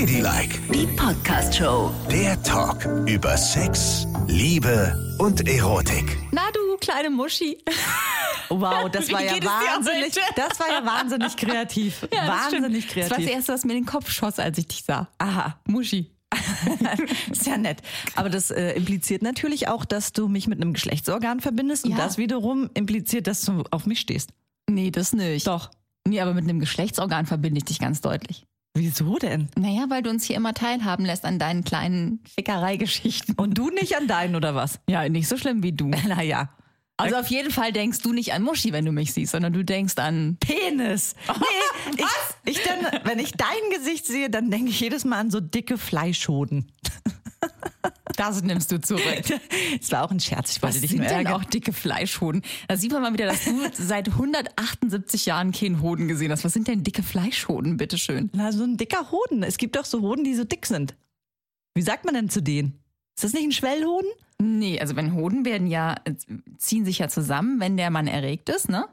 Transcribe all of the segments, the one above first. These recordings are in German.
Ladylike, Die Podcast-Show. der Talk über Sex, Liebe und Erotik. Na du kleine Muschi. Wow, das war ja wahnsinnig, das war ja wahnsinnig kreativ. Ja, das wahnsinnig stimmt. Das war das kreativ. erste, was mir in den Kopf schoss, als ich dich sah. Aha, Muschi. ist ja nett. Aber das äh, impliziert natürlich auch, dass du mich mit einem Geschlechtsorgan verbindest und Ja. das wiederum impliziert, dass du auf mich stehst. Nee, das nicht. Doch. Nee, aber mit einem Geschlechtsorgan verbinde ich dich ganz deutlich. Wieso denn? Naja, weil du uns hier immer teilhaben lässt an deinen kleinen Fickereigeschichten. Und du nicht an deinen oder was? Ja, nicht so schlimm wie du. Naja. Also auf jeden Fall denkst du nicht an Muschi, wenn du mich siehst, sondern du denkst an Penis. Nee, ich, ich dann, wenn ich dein Gesicht sehe, dann denke ich jedes Mal an so dicke Fleischhoden. Das nimmst du zurück. Das war auch ein Scherz, ich Was wollte dich nur denn ärgern. auch dicke Fleischhoden? Da sieht man mal wieder, dass du seit 178 Jahren keinen Hoden gesehen hast. Was sind denn dicke Fleischhoden, bitteschön? Na, so ein dicker Hoden. Es gibt doch so Hoden, die so dick sind. Wie sagt man denn zu denen? Ist das nicht ein Schwellhoden? Nee, also wenn Hoden werden ja, ziehen sich ja zusammen, wenn der Mann erregt ist, ne?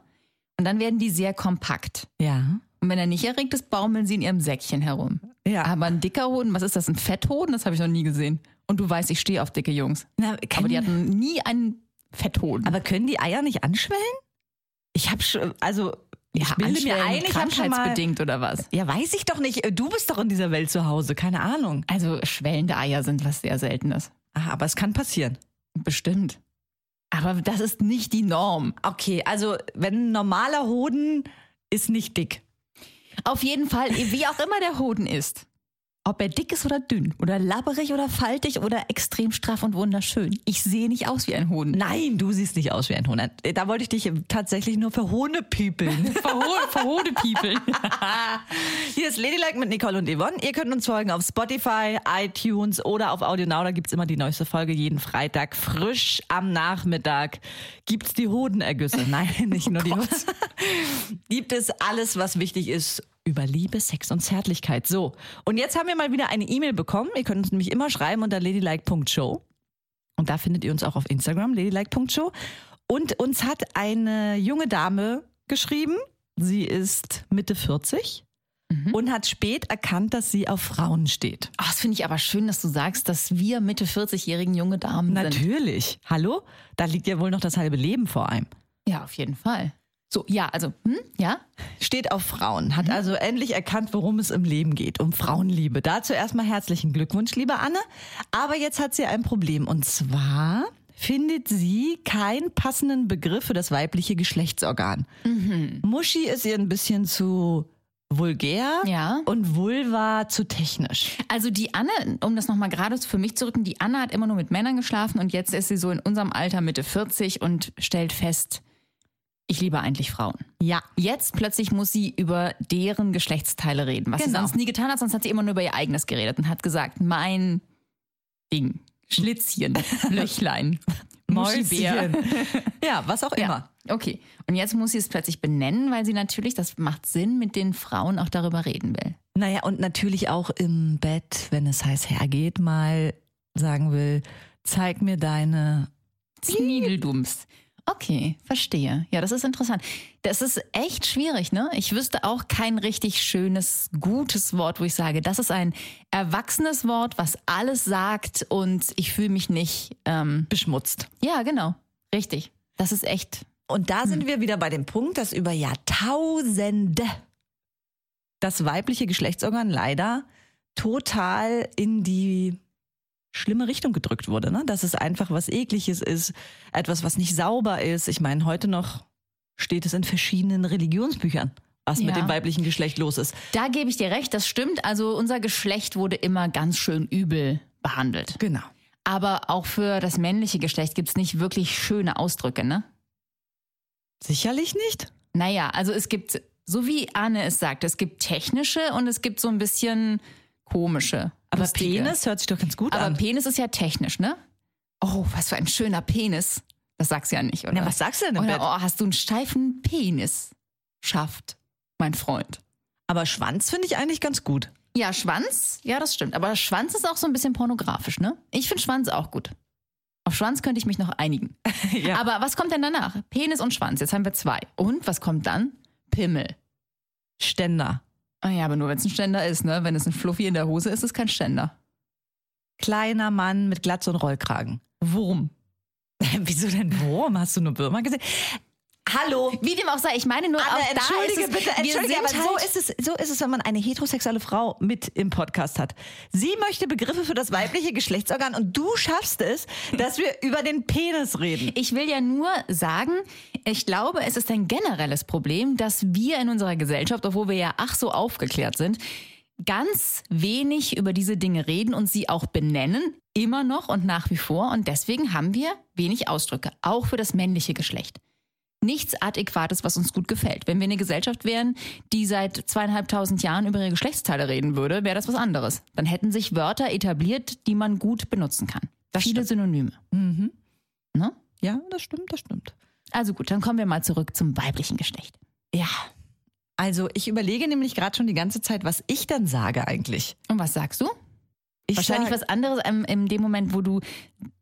Und dann werden die sehr kompakt. Ja. Und wenn er nicht erregt ist, baumeln sie in ihrem Säckchen herum. Ja. Aber ein dicker Hoden, was ist das? Ein Fetthoden? Das habe ich noch nie gesehen. Und du weißt, ich stehe auf dicke Jungs. Na, Aber die hatten nie einen Fetthoden. aber können die Eier nicht anschwellen? Ich habe schon, also ich ja, bilde mir ein, ich habe schon mal. krankheitsbedingt oder was? Ja, weiß ich doch nicht. Du bist doch in dieser Welt zu Hause, keine Ahnung. Also schwellende Eier sind was sehr Seltenes. Ah, aber es kann passieren. Bestimmt. Aber das ist nicht die Norm. Okay, also wenn ein normaler Hoden ist nicht dick. Auf jeden Fall, wie auch immer der Hoden ist. Ob er dick ist oder dünn oder labberig oder faltig oder extrem straff und wunderschön. Ich sehe nicht aus wie ein Hoden. Nein, du siehst nicht aus wie ein Hoden. Da wollte ich dich tatsächlich nur für Hohne piepeln. Verhode People. Hier ist Ladylike mit Nicole und Yvonne. Ihr könnt uns folgen auf Spotify, iTunes oder auf AudioNow. Da gibt's immer die neueste Folge jeden Freitag. Frisch am Nachmittag gibt's die Hodenergüsse. Nein, nicht nur die Hoden. Gibt es alles, was wichtig ist über Liebe, Sex und Zärtlichkeit. So, und jetzt haben wir mal wieder eine E-Mail bekommen. Ihr könnt uns nämlich immer schreiben unter ladylike.show. Und da findet ihr uns auch auf Instagram, ladylike.show. Und uns hat eine junge Dame geschrieben. Sie ist Mitte 40 und hat spät erkannt, dass sie auf Frauen steht. Ach, das finde ich aber schön, dass du sagst, dass wir Mitte 40-jährigen junge Damen sind. Natürlich. Hallo? Da liegt ja wohl noch das halbe Leben vor einem. Ja, auf jeden Fall. So, ja, also, hm, ja? Steht auf Frauen, hat also endlich erkannt, worum es im Leben geht, um Frauenliebe. Dazu erstmal herzlichen Glückwunsch, liebe Anne. Aber jetzt hat sie ein Problem und zwar findet sie keinen passenden Begriff für das weibliche Geschlechtsorgan. Muschi ist ihr ein bisschen zu vulgär Ja. und Vulva zu technisch. Also die Anne, um das nochmal gerade für mich zu rücken, die Anne hat immer nur mit Männern geschlafen und jetzt ist sie so in unserem Alter Mitte 40 und stellt fest, ich liebe eigentlich Frauen. Ja. Jetzt plötzlich muss sie über deren Geschlechtsteile reden, was sie Genau. sonst nie getan hat, sonst hat sie immer nur über ihr eigenes geredet und hat gesagt, mein Ding, Schlitzchen, Löchlein. Mäuschen. Ja, was auch immer. Ja, okay. Und jetzt muss sie es plötzlich benennen, weil sie natürlich, das macht Sinn, mit den Frauen auch darüber reden will. Naja, und natürlich auch im Bett, wenn es heiß hergeht, mal sagen will, zeig mir deine. Zniedeldums. Okay, verstehe. Ja, das ist interessant. Das ist echt schwierig, ne? Ich wüsste auch kein richtig schönes, gutes Wort, wo ich sage, das ist ein erwachsenes Wort, was alles sagt und ich fühle mich nicht. Ähm, beschmutzt. ja, genau. Richtig. Das ist echt. Und da sind wir wieder bei dem Punkt, dass über Jahrtausende das weibliche Geschlechtsorgan leider total in die schlimme Richtung gedrückt wurde, ne? Dass es einfach was ekliges ist, etwas, was nicht sauber ist. Ich meine, heute noch steht es in verschiedenen Religionsbüchern, was mit Ja. dem weiblichen Geschlecht los ist. Da gebe ich dir recht, das stimmt. Also unser Geschlecht wurde immer ganz schön übel behandelt. Genau. Aber auch für das männliche Geschlecht gibt's nicht wirklich schöne Ausdrücke, ne? Sicherlich nicht. Naja, also es gibt, so wie Anne es sagt, es gibt technische und es gibt so ein bisschen komische. Aber lustige. Penis hört sich doch ganz gut Aber an. Penis ist ja technisch, ne? Oh, was für ein schöner Penis. Das sagst du ja nicht, oder? Na, was sagst du denn im oder, Bett? oh, hast du einen steifen Penis? Schafft, mein Freund. Aber Schwanz finde ich eigentlich ganz gut. Ja, Schwanz, ja, das stimmt. Aber Schwanz ist auch so ein bisschen pornografisch, ne? Ich finde Schwanz auch gut. Auf Schwanz könnte ich mich noch einigen. Ja. Aber was kommt denn danach? Penis und Schwanz, jetzt haben wir zwei. Und was kommt dann? Pimmel. Ständer. Ah ja, aber nur wenn es ein Ständer ist, ne? Wenn es ein Fluffy in der Hose ist, ist es kein Ständer. Kleiner Mann mit Glatze und Rollkragen. Wurm. Wieso denn Wurm? Hast du nur Würmer gesehen? Hallo. Wie dem auch sei, ich meine nur Anne, auch da entschuldige ist es, bitte, entschuldige, aber so halt, ist, es, so ist es, wenn man eine heterosexuelle Frau mit im Podcast hat. Sie möchte Begriffe für das weibliche Geschlechtsorgan und du schaffst es, dass wir über den Penis reden. Ich will ja nur sagen, ich glaube, es ist ein generelles Problem, dass wir in unserer Gesellschaft, obwohl wir ja ach so aufgeklärt sind, ganz wenig über diese Dinge reden und sie auch benennen, immer noch und nach wie vor. Und deswegen haben wir wenig Ausdrücke, auch für das männliche Geschlecht. Nichts Adäquates, was uns gut gefällt. Wenn wir eine Gesellschaft wären, die seit zweieinhalbtausend Jahren über ihre Geschlechtsteile reden würde, wäre das was anderes. Dann hätten sich Wörter etabliert, die man gut benutzen kann. Das Viele stimmt. Synonyme. Mhm. Ne? Ja, das stimmt, das stimmt. Also gut, dann kommen wir mal zurück zum weiblichen Geschlecht. Ja. Also ich überlege nämlich gerade schon die ganze Zeit, was ich dann sage eigentlich. Und was sagst du? Ich Wahrscheinlich sag, was anderes ähm, in dem Moment, wo du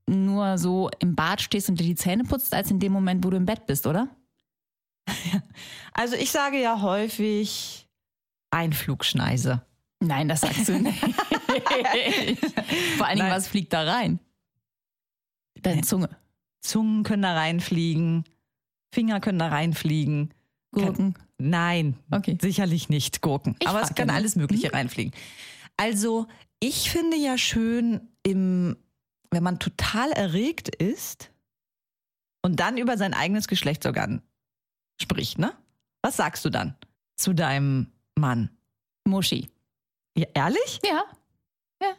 nur so im Bad stehst und dir die Zähne putzt, als in dem Moment, wo du im Bett bist, oder? Also ich sage ja häufig Einflugschneise. Nein, das sagst du nicht. Vor allen Dingen, Nein. was fliegt da rein? Deine Zunge. Zungen können da reinfliegen, Finger können da reinfliegen. Gurken. Nein, Okay. sicherlich nicht Gurken. Ich Aber es kann alles Mögliche reinfliegen. Also ich finde ja schön, im, wenn man total erregt ist und dann über sein eigenes Geschlechtsorgan spricht, ne? Was sagst du dann zu deinem Mann? Muschi. Ja, ehrlich? Ja. Ja.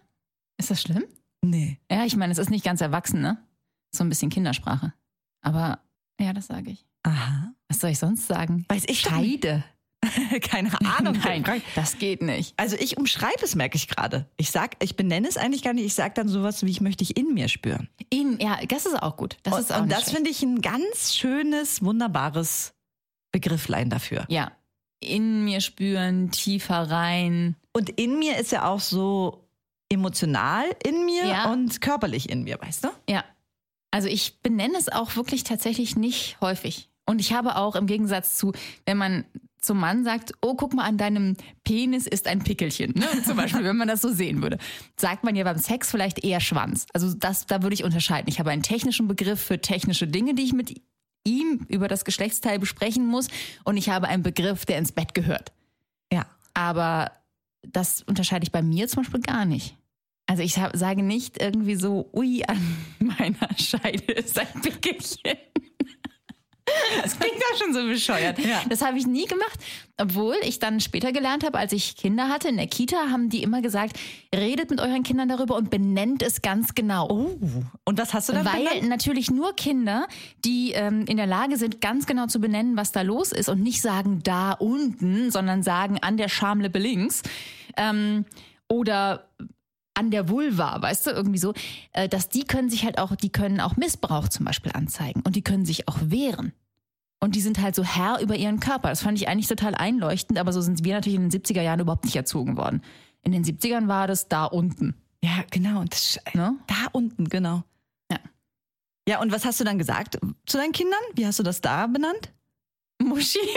Ist das schlimm? Nee. Ja, ich meine, es ist nicht ganz erwachsen, ne? So ein bisschen Kindersprache. Aber ja, das sage ich. Aha. Was soll ich sonst sagen? Weiß ich. Scheide. Keine Ahnung. Nein, das geht nicht. Also ich umschreibe es, merke ich gerade. Ich sag, ich benenne es eigentlich gar nicht. Ich sage dann sowas wie, ich möchte dich in mir spüren. In, ja, das ist auch gut. Das und ist auch und das finde ich ein ganz schönes, wunderbares Begrifflein dafür. Ja. In mir spüren, tiefer rein. Und in mir ist ja auch so emotional in mir Ja. und körperlich in mir, weißt du? Ja. Also ich benenne es auch wirklich tatsächlich nicht häufig. Und ich habe auch im Gegensatz zu, wenn man zum Mann sagt, oh, guck mal, an deinem Penis ist ein Pickelchen. Ne? Zum Beispiel, wenn man das so sehen würde. Sagt man ja beim Sex vielleicht eher Schwanz. Also das, da würde ich unterscheiden. Ich habe einen technischen Begriff für technische Dinge, die ich mit ihm über das Geschlechtsteil besprechen muss. Und ich habe einen Begriff, der ins Bett gehört. Ja. Aber das unterscheide ich bei mir zum Beispiel gar nicht. Also ich sage nicht irgendwie so, ui, an meiner Scheide ist ein Pickelchen. Schon so bescheuert. Ja. Das habe ich nie gemacht. Obwohl ich dann später gelernt habe, als ich Kinder hatte in der Kita, haben die immer gesagt, redet mit euren Kindern darüber und benennt es ganz genau. Oh. Und was hast du dann Weil benannt? natürlich nur Kinder, die ähm, in der Lage sind, ganz genau zu benennen, was da los ist und nicht sagen da unten, sondern sagen an der Schamlippe links ähm, oder an der Vulva, weißt du, irgendwie so, äh, dass die können sich halt auch, die können auch Missbrauch zum Beispiel anzeigen und die können sich auch wehren. Und die sind halt so Herr über ihren Körper. Das fand ich eigentlich total einleuchtend, aber so sind wir natürlich in den 70er Jahren überhaupt nicht erzogen worden. In den 70ern war das da unten. Ja, genau. Das, Ne? da unten, genau. Ja. Ja, und was hast du dann gesagt zu deinen Kindern? Wie hast du das da benannt? Muschi.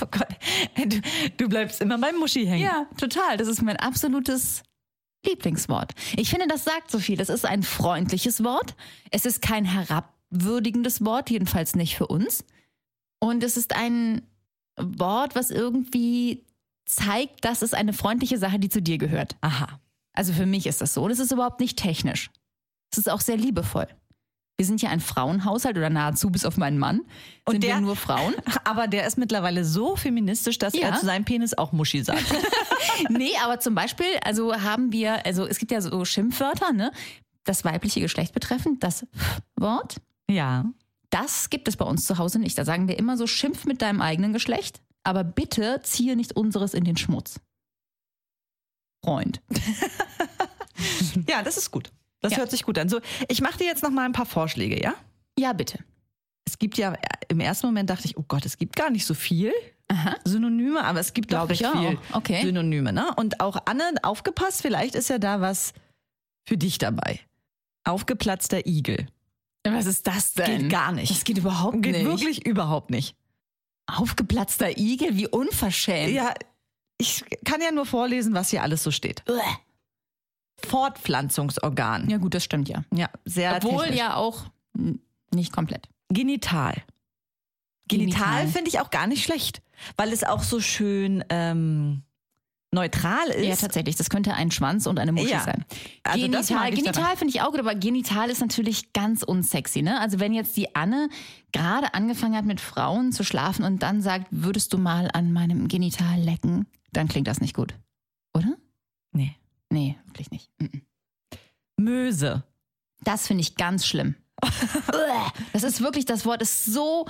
Oh Gott, du, du bleibst immer beim Muschi hängen. Ja, total. Das ist mein absolutes Lieblingswort. Ich finde, das sagt so viel. Es ist ein freundliches Wort. Es ist kein herabwürdigendes Wort, jedenfalls nicht für uns. Und es ist ein Wort, was irgendwie zeigt, dass es eine freundliche Sache, die zu dir gehört. Aha. Also für mich ist das so. Und es ist überhaupt nicht technisch. Es ist auch sehr liebevoll. Wir sind ja ein Frauenhaushalt oder nahezu bis auf meinen Mann. Und sind der- wir nur Frauen? Aber der ist mittlerweile so feministisch, dass Ja. er zu seinem Penis auch Muschi sagt. nee, aber zum Beispiel, also haben wir, also es gibt ja so Schimpfwörter, ne? Das weibliche Geschlecht betreffend, das Wort. Ja. Das gibt es bei uns zu Hause nicht. Da sagen wir immer so, schimpf mit deinem eigenen Geschlecht, aber bitte ziehe nicht unseres in den Schmutz. Freund. Ja, das ist gut. Das Ja. hört sich gut an. So, ich mache dir jetzt noch mal ein paar Vorschläge, ja? Ja, bitte. Es gibt ja, im ersten Moment dachte ich, oh Gott, es gibt gar nicht so viel Aha. Synonyme, aber es gibt doch Glaub ich recht auch. viel Okay. Synonyme, ne? Und auch Anne, aufgepasst, vielleicht ist ja da was für dich dabei. Aufgeplatzter Igel. Was ist das denn? Geht gar nicht. Das geht überhaupt Geht nicht. wirklich überhaupt nicht. Aufgeplatzter Igel, wie unverschämt. Ja, ich kann ja nur vorlesen, was hier alles so steht. Fortpflanzungsorgan. Ja, gut, das stimmt ja. Ja, sehr Obwohl technisch. ja auch nicht komplett. Genital. Genital, Genital. finde ich auch gar nicht schlecht, weil es auch so schön ähm, neutral ist. Ja, tatsächlich. Das könnte ein Schwanz und eine Muschi Ja. sein. Also genital genital finde ich auch gut, aber genital ist natürlich ganz unsexy. Ne? Also wenn jetzt die Anne gerade angefangen hat, mit Frauen zu schlafen und dann sagt, würdest du mal an meinem Genital lecken, dann klingt das nicht gut. Oder? Nee. Nee, wirklich nicht. Mhm. Möse. Das finde ich ganz schlimm. das ist wirklich, das Wort ist so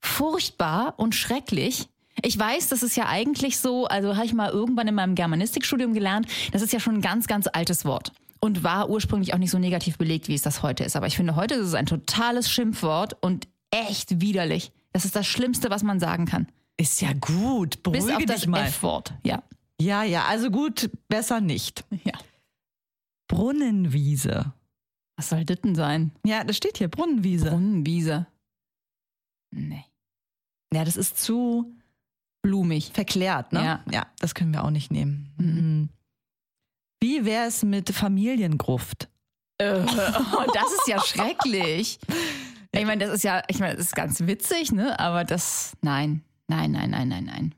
furchtbar und schrecklich. Ich weiß, das ist ja eigentlich so, also habe ich mal irgendwann in meinem Germanistikstudium gelernt, das ist ja schon ein ganz, ganz altes Wort und war ursprünglich auch nicht so negativ belegt, wie es das heute ist. Aber ich finde, heute ist es ein totales Schimpfwort und echt widerlich. Das ist das Schlimmste, was man sagen kann. Ist ja gut. Bis Beruhige auf das. F-Wort. Ja. Ja, ja, also gut, besser nicht. ja. Brunnenwiese. Was soll das denn sein? Ja, das steht hier, Brunnenwiese. Brunnenwiese. Nee. ja, das ist zu Blumig. verklärt, ne? Ja. ja das können wir auch nicht nehmen. Mhm. Mhm. Wie wäre es mit Familiengruft? Äh, oh, das ist ja schrecklich. Ich meine, das ist ja, ich meine, das ist ganz witzig, ne? Aber das, nein, nein, nein, nein, nein, nein.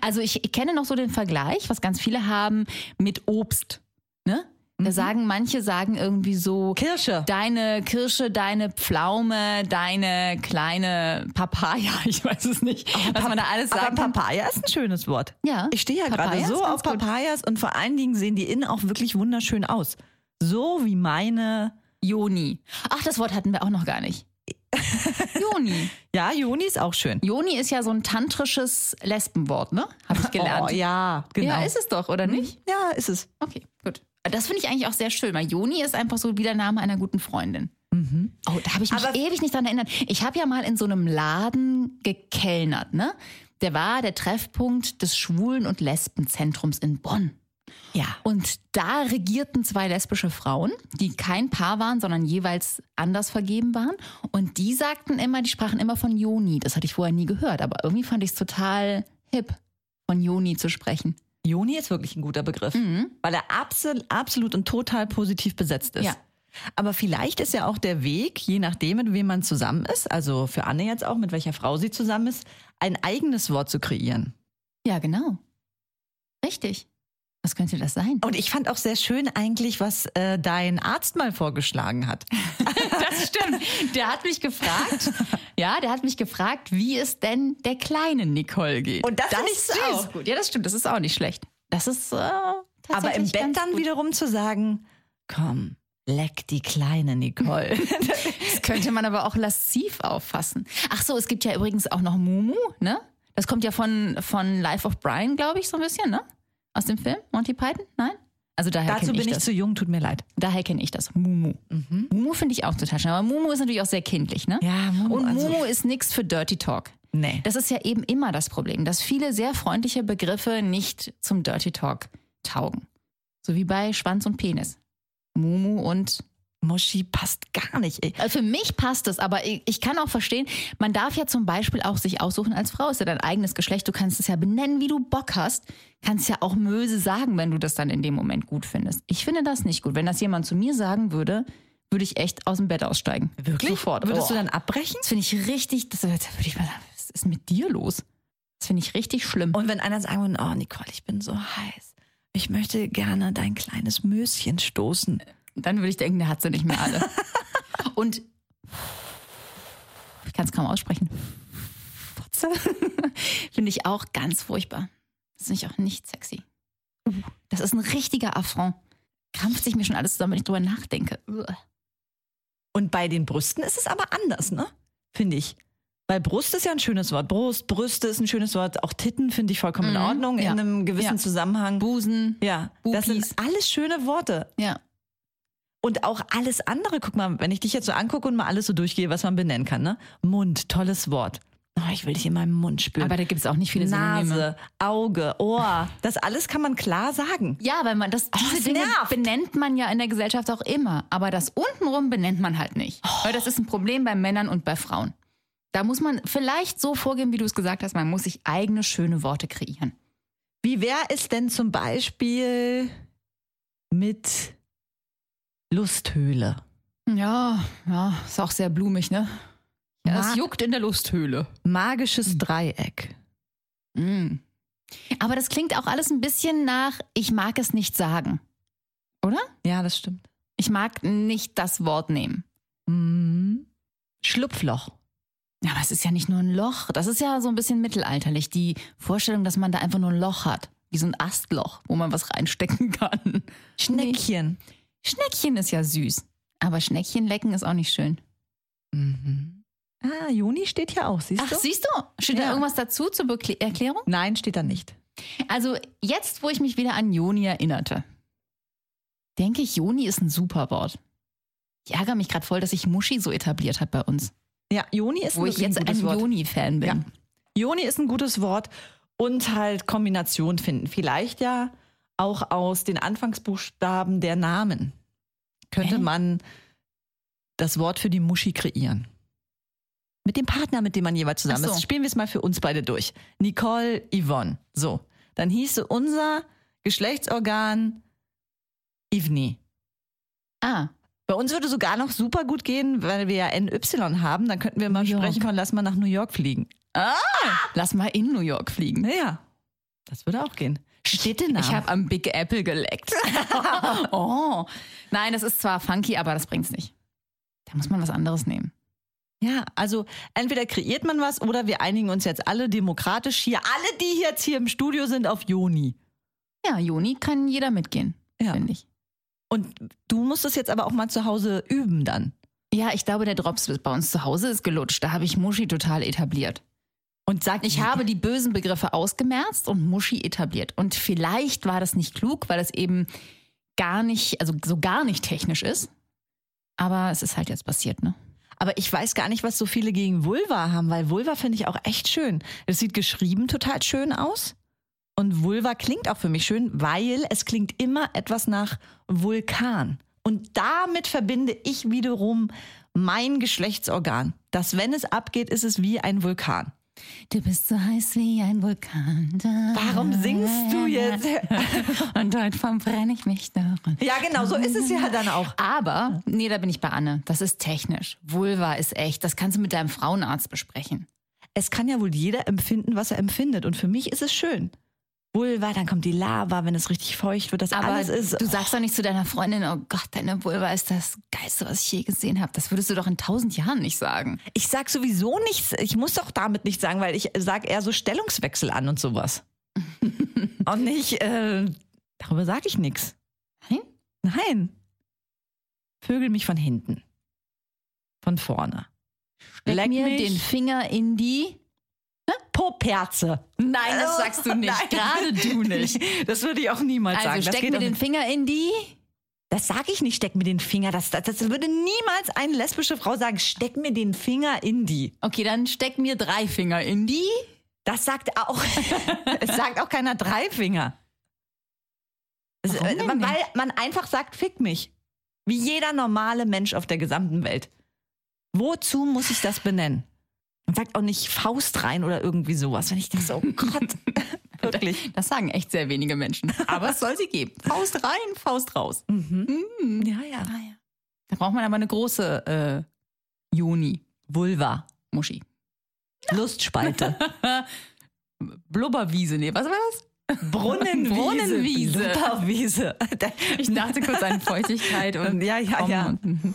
Also ich, ich kenne noch so den Vergleich, was ganz viele haben mit Obst, ne? Da sagen manche sagen irgendwie so Kirsche. deine Kirsche, deine Pflaume, deine kleine Papaya, ich weiß es nicht, was man da alles Aber sagen kann. Papaya ist ein schönes Wort. Ja, Ich stehe ja gerade so auf gut. Papayas und vor allen Dingen sehen die innen auch wirklich wunderschön aus. So wie meine. Joni. Ach, das Wort hatten wir auch noch gar nicht. Joni. Ja, Joni ist auch schön. Joni ist ja so ein tantrisches Lesbenwort, ne? Habe ich gelernt. Oh, ja, genau. Ja, ist es doch, oder nicht? Ja, ist es. Okay, gut. Das finde ich eigentlich auch sehr schön, weil Joni ist einfach so wie der Name einer guten Freundin. Oh, da habe ich mich Aber- ewig nicht dran erinnert. Ich habe ja mal in so einem Laden gekellnert, ne? Der war der Treffpunkt des Schwulen- und Lesbenzentrums in Bonn. Ja. Und da regierten zwei lesbische Frauen, die kein Paar waren, sondern jeweils anders vergeben waren. Und die sagten immer, die sprachen immer von Joni. Das hatte ich vorher nie gehört, aber irgendwie fand ich es total hip, von Joni zu sprechen. Joni ist wirklich ein guter Begriff, weil er absolut, absolut und total positiv besetzt ist. Ja. Aber vielleicht ist ja auch der Weg, je nachdem, mit wem man zusammen ist, also für Anne jetzt auch, mit welcher Frau sie zusammen ist, ein eigenes Wort zu kreieren. Ja, genau. Richtig. Was könnte das sein? Und ich fand auch sehr schön eigentlich, was äh, dein Arzt mal vorgeschlagen hat. Das stimmt. Der hat mich gefragt, ja, der hat mich gefragt, wie es denn der kleinen Nicole geht. Und das ich ist süß. auch gut. Ja, das stimmt. Das ist auch nicht schlecht. Das ist äh, tatsächlich Aber im Bett dann gut. wiederum zu sagen, komm, leck die kleine Nicole. Das könnte man aber auch lasziv auffassen. Ach so, es gibt ja übrigens auch noch Mumu, ne? Das kommt ja von, von Life of Brian, glaube ich, so ein bisschen, ne? Aus dem Film Monty Python? Nein? Also daher Dazu bin ich ich zu jung, tut mir leid. Daher kenne ich das. Mumu. Mumu finde ich auch total schön. Aber Mumu ist natürlich auch sehr kindlich, ne? Ja, Mumu, Und also- Mumu ist nichts für Dirty Talk. Nee. Das ist ja eben immer das Problem, dass viele sehr freundliche Begriffe nicht zum Dirty Talk taugen. So wie bei Schwanz und Penis. Mumu und Muschi passt gar nicht. Ey. also für mich passt es, aber ich, ich kann auch verstehen, man darf ja zum Beispiel auch sich aussuchen als Frau, ist ja dein eigenes Geschlecht, du kannst es ja benennen, wie du Bock hast, kannst ja auch Möse sagen, wenn du das dann in dem Moment gut findest. Ich finde das nicht gut. Wenn das jemand zu mir sagen würde, würde ich echt aus dem Bett aussteigen. Sofort. Würdest du Oh. dann abbrechen? Das finde ich richtig, das, da würde ich mal sagen, was ist mit dir los? Das finde ich richtig schlimm. Und wenn einer sagen würde, oh Nicole, ich bin so heiß. Ich möchte gerne dein kleines Möschen stoßen. Dann würde ich denken, der hat sie nicht mehr alle. Und ich kann es kaum aussprechen. Fotze. Finde ich auch ganz furchtbar. Das finde ich auch nicht sexy. Das ist ein richtiger Affront. Krampft sich mir schon alles zusammen, wenn ich drüber nachdenke. Und bei den Brüsten ist es aber anders, ne? Finde ich. Weil Brust ist ja ein schönes Wort. Brust, Brüste ist ein schönes Wort. Auch Titten finde ich vollkommen in Mhm, Ordnung ja. in einem gewissen Ja. Zusammenhang. Busen. ja, das Bupis. sind alles schöne Worte. Ja. Und auch alles andere, guck mal, wenn ich dich jetzt so angucke und mal alles so durchgehe, was man benennen kann, ne? Mund, tolles Wort. Oh, ich will dich in meinem Mund spüren. Aber da gibt es auch nicht viele Synonyme. Nase, Auge, Ohr. Das alles kann man klar sagen. Ja, weil man das, diese das Dinge nervt. benennt man ja in der Gesellschaft auch immer. Aber das untenrum benennt man halt nicht. Weil das ist ein Problem bei Männern und bei Frauen. Da muss man vielleicht so vorgehen, wie du es gesagt hast, man muss sich eigene schöne Worte kreieren. Wie wäre es denn zum Beispiel mit Lusthöhle? Ja, ja, ist auch sehr blumig, ne? Ja, es juckt in der Lusthöhle. Magisches Dreieck. Mm. Aber das klingt auch alles ein bisschen nach, ich mag es nicht sagen. Oder? Ja, das stimmt. Ich mag nicht das Wort nehmen. Mhm. Schlupfloch. Ja, aber es ist ja nicht nur ein Loch. Das ist ja so ein bisschen mittelalterlich. Die Vorstellung, dass man da einfach nur ein Loch hat. Wie so ein Astloch, wo man was reinstecken kann. Schneckchen. Schneckchen ist ja süß. Aber Schneckchen lecken ist auch nicht schön. Mhm. Ah, Juni steht hier auch, siehst Ach, du? siehst du? Steht da Ja. irgendwas dazu zur Bekle Erklärung? Nein, steht da nicht. Also jetzt, wo ich mich wieder an Joni erinnerte, denke ich, Joni ist ein super Wort. Ich ärgere mich gerade voll, dass sich Muschi so etabliert hat bei uns. Ja, Joni ist Wo ich wirklich jetzt ein ein. Joni-Fan bin. Ja. Joni ist ein gutes Wort und halt Kombination finden. Vielleicht ja auch aus den Anfangsbuchstaben der Namen könnte Hä? man das Wort für die Muschi kreieren. Mit dem Partner, mit dem man jeweils zusammen so. ist. Spielen wir es mal für uns beide durch. Nicole, Yvonne. So. Dann hieße unser Geschlechtsorgan Ivni. Ah, Bei uns würde sogar noch super gut gehen, weil wir ja NY haben. Dann könnten wir mal New York. sprechen von lass mal nach New York fliegen. lass mal in New York fliegen. Naja, das würde auch gehen. Städtenamen. Ich habe am Big Apple geleckt. oh. Nein, das ist zwar funky, aber das bringt's nicht. Da muss man was anderes nehmen. ja, also entweder kreiert man was oder wir einigen uns jetzt alle demokratisch hier, alle, die jetzt hier im Studio sind, auf Joni. Ja, Joni kann jeder mitgehen, Ja. finde ich. Und du musst es jetzt aber auch mal zu Hause üben dann. Ja, ich glaube, der Drops bei uns zu Hause ist gelutscht. Da habe ich Muschi total etabliert. Und sag, Ich habe die bösen Begriffe ausgemerzt und Muschi etabliert. Und vielleicht war das nicht klug, weil es eben gar nicht, also so gar nicht technisch ist. Aber es ist halt jetzt passiert, ne? Aber ich weiß gar nicht, was so viele gegen Vulva haben, weil Vulva finde ich auch echt schön. Es sieht geschrieben total schön aus. Und Vulva klingt auch für mich schön, weil es klingt immer etwas nach Vulkan. Und damit verbinde ich wiederum mein Geschlechtsorgan. Dass wenn es abgeht, ist es wie ein Vulkan. Du bist so heiß wie ein Vulkan. Warum singst du jetzt? Und heute verbrenne ich mich daran. Ja, genau, so ist es ja dann auch. Aber, nee, da bin ich bei Anne. Das ist technisch. Vulva ist echt. Das kannst du mit deinem Frauenarzt besprechen. Es kann ja wohl jeder empfinden, was er empfindet. Und für mich ist es schön. Vulva, dann kommt die Lava, wenn es richtig feucht wird. Das Aber alles ist. du sagst doch nicht zu deiner Freundin, oh Gott, deine Vulva ist das Geilste, was ich je gesehen habe. Das würdest du doch in tausend Jahren nicht sagen. Ich sag sowieso nichts. Ich muss doch damit nichts sagen, weil ich sag eher so Stellungswechsel an und sowas. und nicht, äh, darüber sage ich nichts. Nein? Nein. Vögel mich von hinten. Von vorne. Steck Leck mir mich. den Finger in die. Poperze. Nein, das sagst du nicht. Nein. Gerade du nicht. Das würde ich auch niemals Also sagen. Das steck mir den. Finger in die. Das sage ich nicht, steck mir den Finger. Das, das, das würde niemals eine lesbische Frau sagen, steck mir den Finger in die. Okay, dann steck mir drei Finger in die. Das sagt auch, es sagt auch keiner drei Finger. Es- nicht? weil man einfach sagt, fick mich. Wie jeder normale Mensch auf der gesamten Welt. Wozu muss ich das benennen? Man sagt auch nicht Faust rein oder irgendwie sowas. Wenn ich denke, so, oh Gott, wirklich. Das sagen echt sehr wenige Menschen. Aber es soll sie geben. Faust rein, Faust raus. Mhm. Ja, ja. Ah, ja. Da braucht man aber eine große äh, Juni. Vulva. Muschi. Lustspalte. Blubberwiese, nee, was war das? Brunnenwiese. Brunnenwiese. Blubberwiese. Ich dachte kurz an Feuchtigkeit und Ja, ja, Kommen ja. Und, mhm.